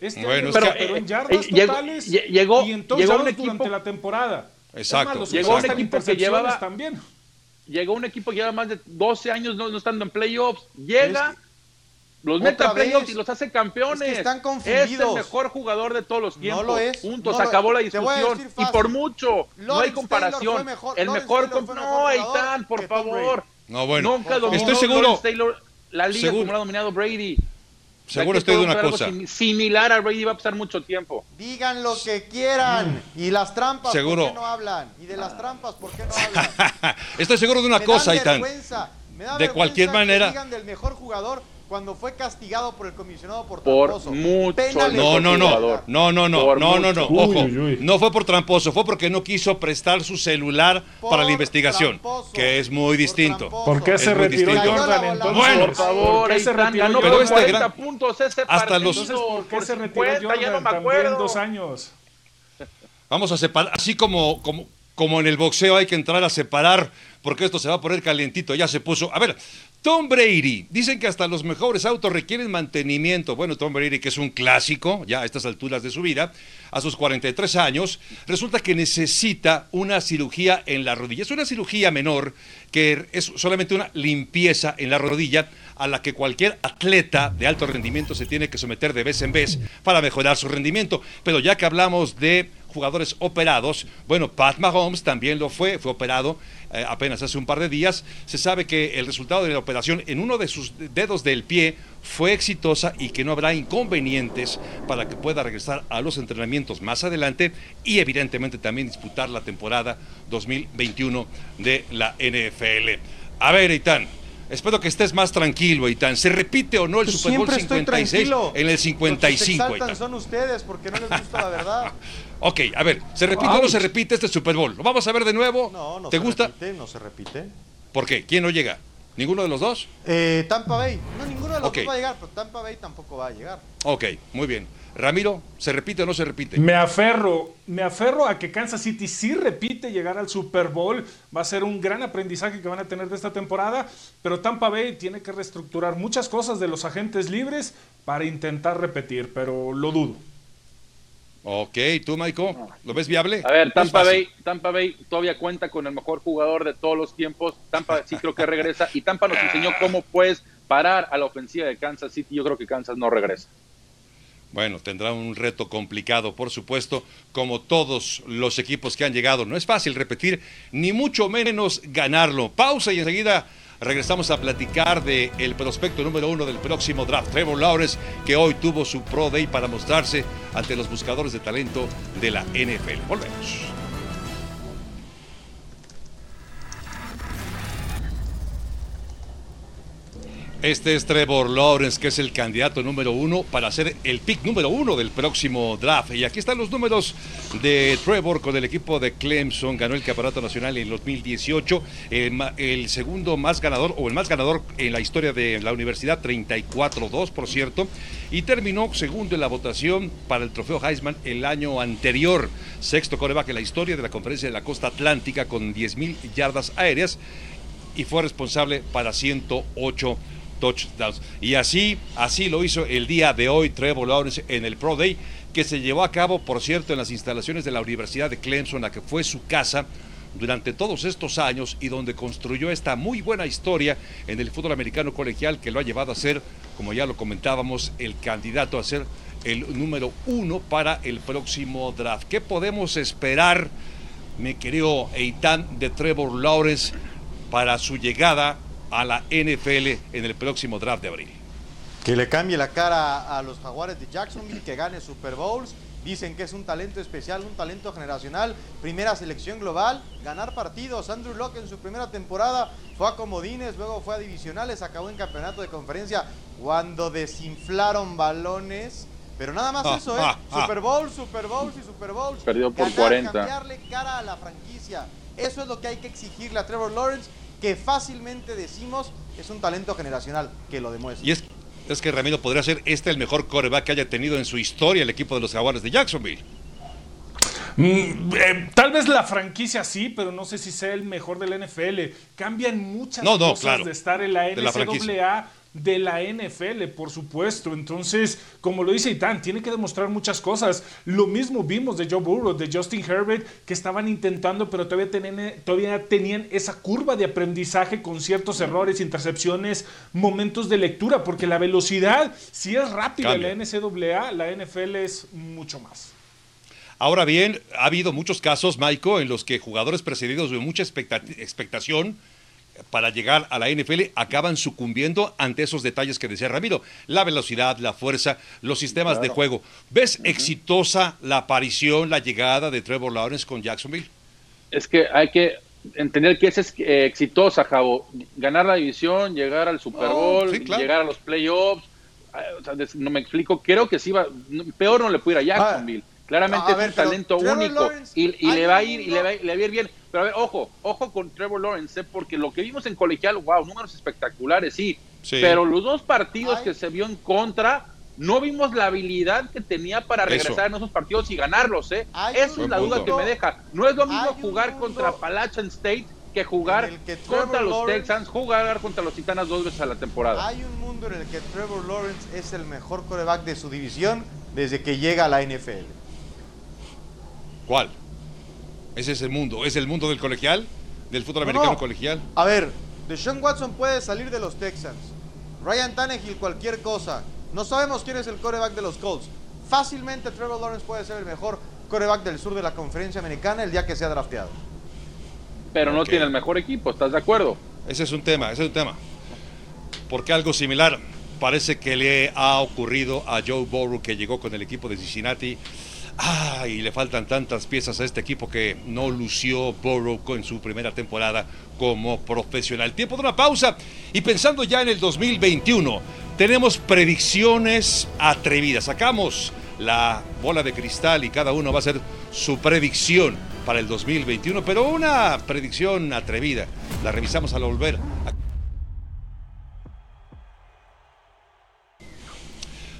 Este bueno, año lo superó en yardas totales llegó, y en touchdowns durante la temporada. Exacto. llegó un equipo que llevaba también llegó un equipo que lleva más de 12 años no, estando en playoffs, llega, los mete a playoffs y los hace campeones. Es, están confundidos. es el mejor jugador de todos los tiempos. No lo es. Puntos, acabó la discusión. Y por mucho, no hay comparación. Mejor, el mejor, no, Eitan, por favor. No, bueno. Nunca dominó Estoy seguro. Taylor, la liga como lo ha dominado Brady. Seguro estoy de una cosa. sim- Similar a Brady va a pasar mucho tiempo. Digan lo que quieran. Y las trampas, Seguro. ¿por qué no hablan? Y de las trampas, ¿por qué no hablan? Estoy seguro de una Me cosa, dan Itán. vergüenza, me da De cualquier manera- digan del mejor jugador cuando fue castigado por el comisionado por Por tramposo. mucho el le- No, no, no, jugador. no, no, no, Por no, no, no, mucho. ojo, Uy, uy, uy. no fue por tramposo, fue porque no quiso prestar su celular Por para la investigación, tramposo, que es muy por distinto. ¿Por qué se retiró. Jordan la entonces? Bueno, Por favor, ¿por qué se retiró ganó Pero por este 40 gran- puntos ese hasta partido. los- Entonces, ¿por qué por se retiró 50, ya no me acuerdo. dos años? Vamos a separar, así como, como, como en el boxeo hay que entrar a separar, porque esto se va a poner calientito, ya se puso. A ver, Tom Brady, dicen que hasta los mejores autos requieren mantenimiento. Bueno, Tom Brady, que es un clásico, ya a estas alturas de su vida, a sus 43 años, resulta que necesita una cirugía en la rodilla. Es una cirugía menor, que es solamente una limpieza en la rodilla, a la que cualquier atleta de alto rendimiento se tiene que someter de vez en vez para mejorar su rendimiento. Pero ya que hablamos de jugadores operados. Bueno, Pat Mahomes también lo fue, fue operado eh, apenas hace un par de días. Se sabe que el resultado de la operación en uno de sus dedos del pie fue exitosa y que no habrá inconvenientes para que pueda regresar a los entrenamientos más adelante y evidentemente también disputar la temporada 2021 de la NFL. A ver, Itán. Espero que estés más tranquilo, Itán. ¿Se repite o no el Pues Super Bowl siempre estoy 56 tranquilo. en el Los que se 55, son ustedes porque no les gusta la verdad. Ok, a ver, ¿se repite o no se repite este Super Bowl? ¿Lo vamos a ver de nuevo? No, no ¿Te se gusta? repite, no se repite. ¿Por qué? ¿Quién no llega? ¿Ninguno de los dos? Eh, Tampa Bay. No, ninguno de los dos va a llegar, pero Tampa Bay tampoco va a llegar. Ok, muy bien. Ramiro, ¿se repite o no se repite? Me aferro, me aferro a que Kansas City sí repite llegar al Super Bowl. Va a ser un gran aprendizaje que van a tener de esta temporada, pero Tampa Bay tiene que reestructurar muchas cosas de los agentes libres para intentar repetir, pero lo dudo. Ok, ¿tú, Michael? ¿Lo ves viable? A ver, Tampa. Bay, Tampa Bay todavía cuenta con el mejor jugador de todos los tiempos. Tampa sí creo que regresa y Tampa nos enseñó cómo puedes parar a la ofensiva de Kansas City. Yo creo que Kansas no regresa. Bueno, tendrá un reto complicado, por supuesto, como todos los equipos que han llegado. No es fácil repetir, ni mucho menos ganarlo. Pausa y enseguida regresamos a platicar de el prospecto número uno del próximo draft, Trevor Lawrence, que hoy tuvo su Pro Day para mostrarse ante los buscadores de talento de la NFL. Volvemos. Este es Trevor Lawrence, que es el candidato número uno para ser el pick número uno del próximo draft. Y aquí están los números de Trevor con el equipo de Clemson. Ganó el campeonato nacional en 2018. El, ma- el segundo más ganador, o el más ganador en la historia de la universidad, 34-2, por cierto. Y terminó segundo en la votación para el trofeo Heisman el año anterior. Sexto coreback en la historia de la conferencia de la costa atlántica con 10.000 yardas aéreas y fue responsable para 108 touchdowns. Y así, así lo hizo el día de hoy Trevor Lawrence en el Pro Day, que se llevó a cabo, por cierto, en las instalaciones de la Universidad de Clemson, la que fue su casa durante todos estos años y donde construyó esta muy buena historia en el fútbol americano colegial que lo ha llevado a ser, como ya lo comentábamos, el candidato a ser el número uno para el próximo draft. ¿Qué podemos esperar, mi querido Eitan, de Trevor Lawrence para su llegada a la NFL en el próximo draft de abril? Que le cambie la cara a los jaguares de Jacksonville, que gane Super Bowls. Dicen que es un talento especial, un talento generacional. Primera selección global, ganar partidos. Andrew Locke en su primera temporada fue a comodines, luego fue a divisionales, acabó en campeonato de conferencia cuando desinflaron balones. Pero nada más Ah, eso, ¿eh? ah, ah. Super Bowl, Super Bowls y Super Bowls. Perdió por Ganar, 40. Cambiarle cara a la franquicia. Eso es lo que hay que exigirle a Trevor Lawrence, que fácilmente decimos es un talento generacional, que lo demuestra. Y es, es que Ramiro podría ser este el mejor coreback que haya tenido en su historia el equipo de los Jaguares de Jacksonville. Mm, eh, tal vez la franquicia sí, pero no sé si sea el mejor del NFL. Cambian muchas No, no, cosas claro. de estar en la De la franquicia. NCAA de la NFL, por supuesto. Entonces, como lo dice Itán, tiene que demostrar muchas cosas. Lo mismo vimos de Joe Burrow, de Justin Herbert, que estaban intentando, pero todavía tenían, todavía tenían esa curva de aprendizaje con ciertos errores, intercepciones, momentos de lectura, porque la velocidad, si es rápida la NCAA, la NFL es mucho más. Ahora bien, ha habido muchos casos, Maiko, en los que jugadores precedidos de mucha expecta- expectación para llegar a la NFL acaban sucumbiendo ante esos detalles que decía Ramiro, la velocidad, la fuerza, los sistemas de juego. ¿Ves exitosa la aparición, la llegada de Trevor Lawrence con Jacksonville? Es que hay que entender que esa es eh, exitosa, Javo. Ganar la división, llegar al Super Oh, Bowl, sí, claro. llegar a los playoffs. Ah, o sea, des- no me explico. Creo que sí va. Peor no le puede ir a Jacksonville. Claramente a es ver, un talento único Lawrence, y, le va a ir y le va, a- le va a ir bien. Pero a ver, ojo, ojo con Trevor Lawrence, ¿eh? porque lo que vimos en colegial, wow, números espectaculares, sí. Sí. Pero los dos partidos Ay. que se vio en contra, no vimos la habilidad que tenía para Eso. regresar en esos partidos y ganarlos, ¿eh? Hay Esa es la duda que me deja. No es lo mismo jugar contra Appalachian State que jugar que contra los Lawrence- Texans, jugar contra los Titanas dos veces a la temporada. Hay un mundo en el que Trevor Lawrence es el mejor coreback de su división desde que llega a la NFL. ¿Cuál? Ese es el mundo. ¿Es el mundo del colegial? ¿Del fútbol No, americano no. colegial? A ver, Deshaun Watson puede salir de los Texans. Ryan Tannehill, cualquier cosa. No sabemos quién es el coreback de los Colts. Fácilmente Trevor Lawrence puede ser el mejor coreback del sur de la conferencia americana el día que sea drafteado. Pero no tiene el mejor equipo, ¿estás de acuerdo? Ese es un tema, ese es un tema. Porque algo similar parece que le ha ocurrido a Joe Burrow que llegó con el equipo de Cincinnati. Ah, y le faltan tantas piezas a este equipo que no lució Burrow en su primera temporada como profesional. Tiempo de una pausa y pensando ya en el 2021, tenemos predicciones atrevidas. Sacamos la bola de cristal y cada uno va a hacer su predicción para el 2021, pero una predicción atrevida. La revisamos al volver.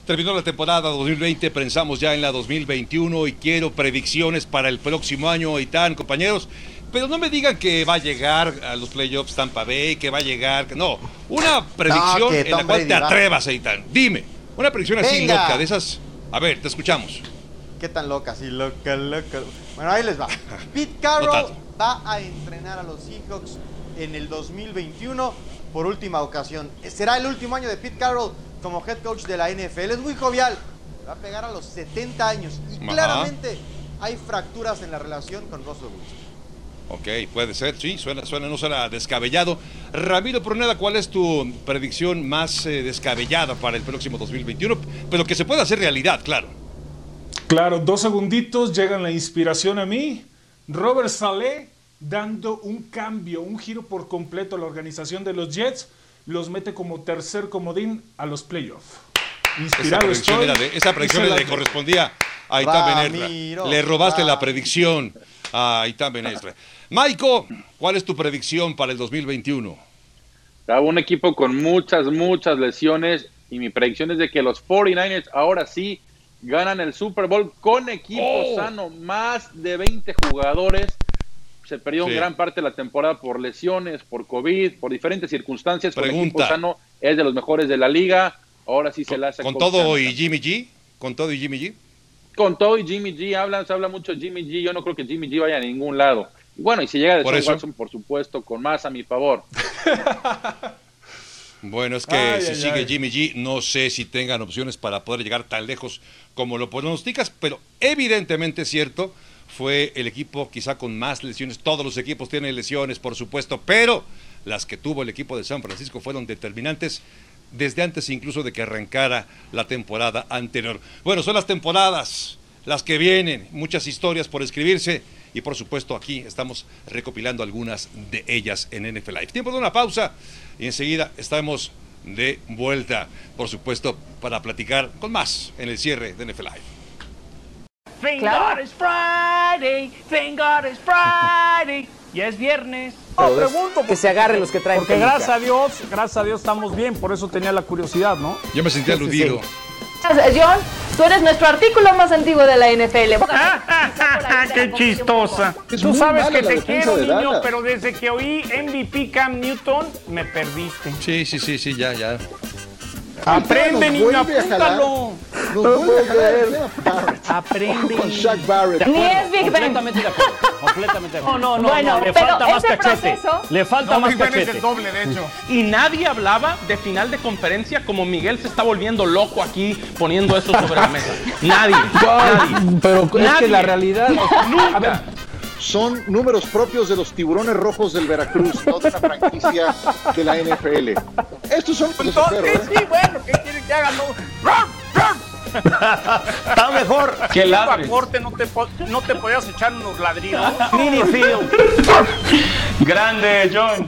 Terminó la temporada 2020, pensamos ya en la 2021 y quiero predicciones para el próximo año, Itán, compañeros. Pero no me digan que va a llegar a los playoffs Tampa Bay, que va a llegar. No, una predicción en la cual Brady te va. atrevas, Itán. Dime, una predicción así loca, de esas. A ver, te escuchamos. ¿Qué tan loca? Sí, loca, loca. Bueno, ahí les va. Pete Carroll va a entrenar a los Seahawks en el 2021 por última ocasión. Será el último año de Pete Carroll como head coach de la NFL. Es muy jovial. Va a pegar a los 70 años. Y Ajá. claramente hay fracturas en la relación con Russell Wilson. Ok, puede ser, sí, suena, suena, no suena descabellado. Ramiro Pruneda, ¿cuál es tu predicción más eh, descabellada para el próximo 2021? Pero que se pueda hacer realidad, claro. Claro, dos segunditos, llega la inspiración a mí. Robert Saleh dando un cambio, un giro por completo a la organización de los Jets, los mete como tercer comodín a los playoffs. Esa Inspirado predicción, estoy. era de- esa predicción le correspondía a Itán Ramiro, Benestra. Le robaste la predicción a Itán Benestra. Maiko, ¿cuál es tu predicción para el 2021? Estaba un equipo con muchas, muchas lesiones y mi predicción es de que los 49ers ahora sí ganan el Super Bowl con equipo Oh. sano, más de 20 jugadores. Se perdió Sí. gran parte de la temporada por lesiones, por COVID, por diferentes circunstancias. Con equipo Pregunta. sano es de los mejores de la liga. Ahora sí se la hace ¿Con todo y Jimmy G? ¿Con todo y Jimmy G? Con todo y Jimmy G hablan, se habla mucho de Jimmy G. Yo no creo que Jimmy G vaya a ningún lado. Y bueno, y si llega de Por eso. Watson, por supuesto, con más a mi favor. Bueno, es que Ay, si ay, sigue ay. Jimmy G, no sé si tengan opciones para poder llegar tan lejos como lo pronosticas, pero evidentemente es cierto, fue el equipo quizá con más lesiones. Todos los equipos tienen lesiones, por supuesto, pero las que tuvo el equipo de San Francisco fueron determinantes desde antes incluso de que arrancara la temporada anterior. Bueno, son las temporadas, las que vienen, muchas historias por escribirse y por supuesto aquí estamos recopilando algunas de ellas en NFL Live. Tiempo de una pausa y enseguida estamos de vuelta, por supuesto, para platicar con más en el cierre de NFL Live. Claro. Friday. Thank God it's Friday. Ya es viernes. No, pregunto que se agarren los que traen Porque peluca. gracias a Dios, gracias a Dios estamos bien, por eso tenía la curiosidad, ¿no? Yo me sentí aludido. John, tú eres nuestro artículo más antiguo de la NFL. ¡Qué chistosa! Tú sabes que te quiero, de niño, pero desde que oí MVP Cam Newton, me perdiste. Sí, sí, sí, sí, ya, ya. Aprende, niño, apúntalo. Aprende. Con Shaq Barrett. Ni es Big Ben. Completamente de acuerdo. Completamente de acuerdo. No, no, no, Bueno, no, le pero falta más cachete. proceso- Le falta más cachete. doble, de hecho. Y nadie hablaba de final de conferencia como Miguel se está volviendo loco aquí poniendo eso sobre la mesa. Nadie. nadie. Pero es que la realidad. Nunca. Son números propios de los tiburones rojos del Veracruz, no de una franquicia de la NFL. Estos son los de perro, ¿eh? Sí, bueno, ¿qué quieren que hagan? Está mejor. Que el ladres. corte no te, no te podías echar unos ladridos. Mini Grande, John.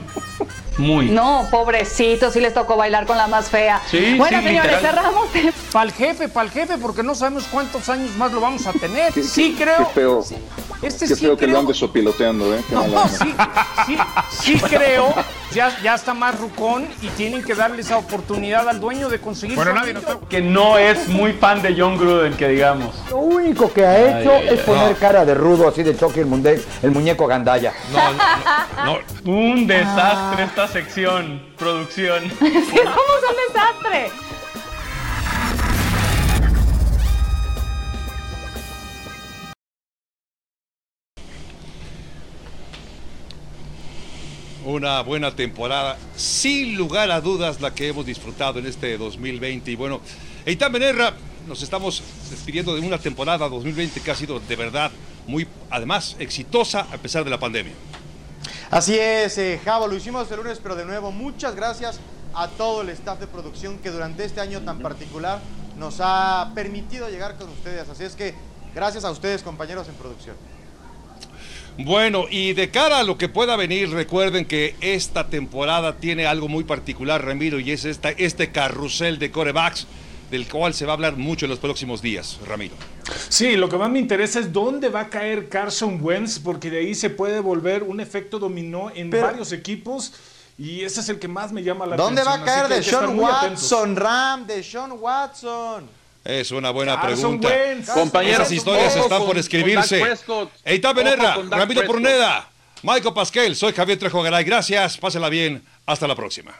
Muy. No, pobrecito, sí les tocó bailar con la más fea. Sí, bueno, sí, señores, literal. cerramos. Para el jefe, para el jefe, porque no sabemos cuántos años más lo vamos a tener. Sí, creo. Qué feo, Este qué sí feo que lo creo. ande sopiloteando, ¿eh? Qué No, sí, sí, sí creo. Ya, ya está más rucón y tienen que darle esa oportunidad al dueño de conseguir. Bueno, su nadie anillo. Que no es muy fan de John Gruden, que digamos. Lo único que ha Ay, hecho ay, es ay. poner cara de rudo así de Chucky el, muñeco gandalla. Un desastre sección, producción. Sí, somos un desastre. Una buena temporada, sin lugar a dudas, la que hemos disfrutado en este 2020. Y bueno, Eitan Benerra, nos estamos despidiendo de una temporada 2020 que ha sido de verdad muy, además, exitosa a pesar de la pandemia. Así es, eh, Javo, lo hicimos el lunes, pero de nuevo, muchas gracias a todo el staff de producción que durante este año tan particular nos ha permitido llegar con ustedes. Así es que gracias a ustedes, compañeros en producción. Bueno, y de cara a lo que pueda venir, recuerden que esta temporada tiene algo muy particular, Ramiro, y es esta, este carrusel de corebacks, del cual se va a hablar mucho en los próximos días, Ramiro. Sí, lo que más me interesa es dónde va a caer Carson Wentz, porque de ahí se puede volver un efecto dominó en Pero- varios equipos. Y ese es el que más me llama la ¿Dónde va a atención. caer de Sean. Watson, Ram? De Sean Watson. Es una buena Carson pregunta. Wentz. Compañeros, Esas historias están con- por escribirse. Eitan Benerra, Ramiro. Pruneda, Michael Pasquel, soy Javier Trejo Garay. Gracias, pásela bien. Hasta la próxima.